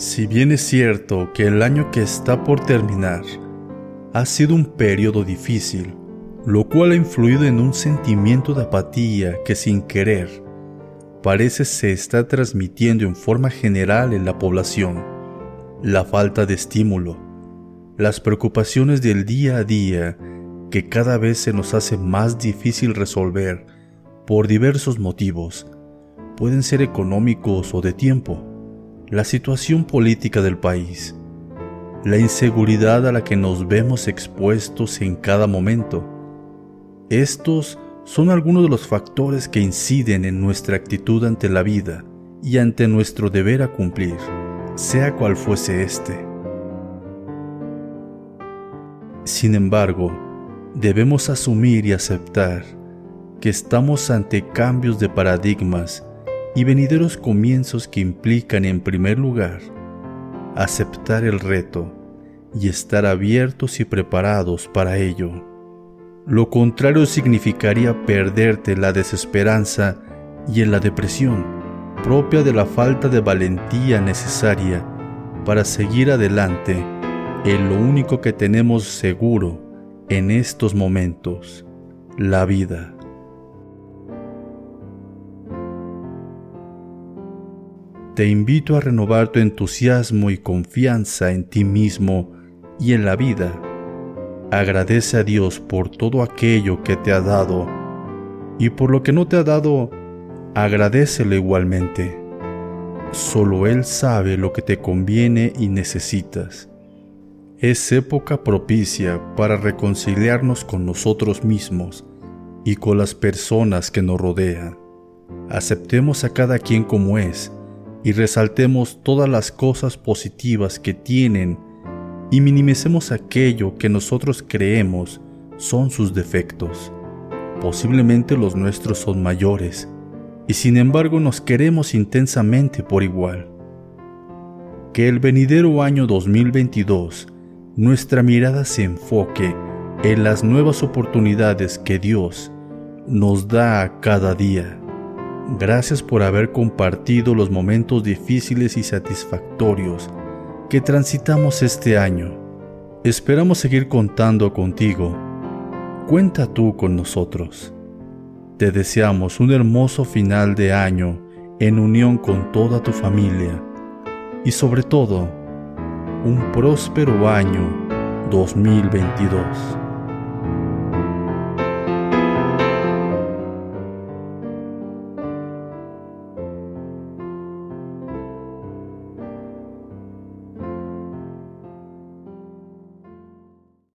Si bien es cierto que el año que está por terminar ha sido un periodo difícil, lo cual ha influido en un sentimiento de apatía que sin querer parece se está transmitiendo en forma general en la población. La falta de estímulo, las preocupaciones del día a día que cada vez se nos hace más difícil resolver por diversos motivos, pueden ser económicos o de tiempo, la situación política del país, la inseguridad a la que nos vemos expuestos en cada momento. Estos son algunos de los factores que inciden en nuestra actitud ante la vida y ante nuestro deber a cumplir, sea cual fuese este. Sin embargo, debemos asumir y aceptar que estamos ante cambios de paradigmas y venideros comienzos que implican en primer lugar aceptar el reto y estar abiertos y preparados para ello. Lo contrario significaría perderte la desesperanza y en la depresión, propia de la falta de valentía necesaria para seguir adelante en lo único que tenemos seguro en estos momentos, la vida. Te invito a renovar tu entusiasmo y confianza en ti mismo y en la vida Agradece a Dios por todo aquello que te ha dado y por lo que no te ha dado, agradecele igualmente. Solo Él sabe lo que te conviene y necesitas. Es época propicia para reconciliarnos con nosotros mismos y con las personas que nos rodean. Aceptemos a cada quien como es y resaltemos todas las cosas positivas que tienen y minimicemos aquello que nosotros creemos son sus defectos. Posiblemente los nuestros son mayores y sin embargo nos queremos intensamente por igual. Que el venidero año 2022 nuestra mirada se enfoque en las nuevas oportunidades que Dios nos da cada día. Gracias por haber compartido los momentos difíciles y satisfactorios que transitamos este año. Esperamos seguir contando contigo. Cuenta tú con nosotros. Te deseamos un hermoso final de año en unión con toda tu familia y sobre todo un próspero año 2022.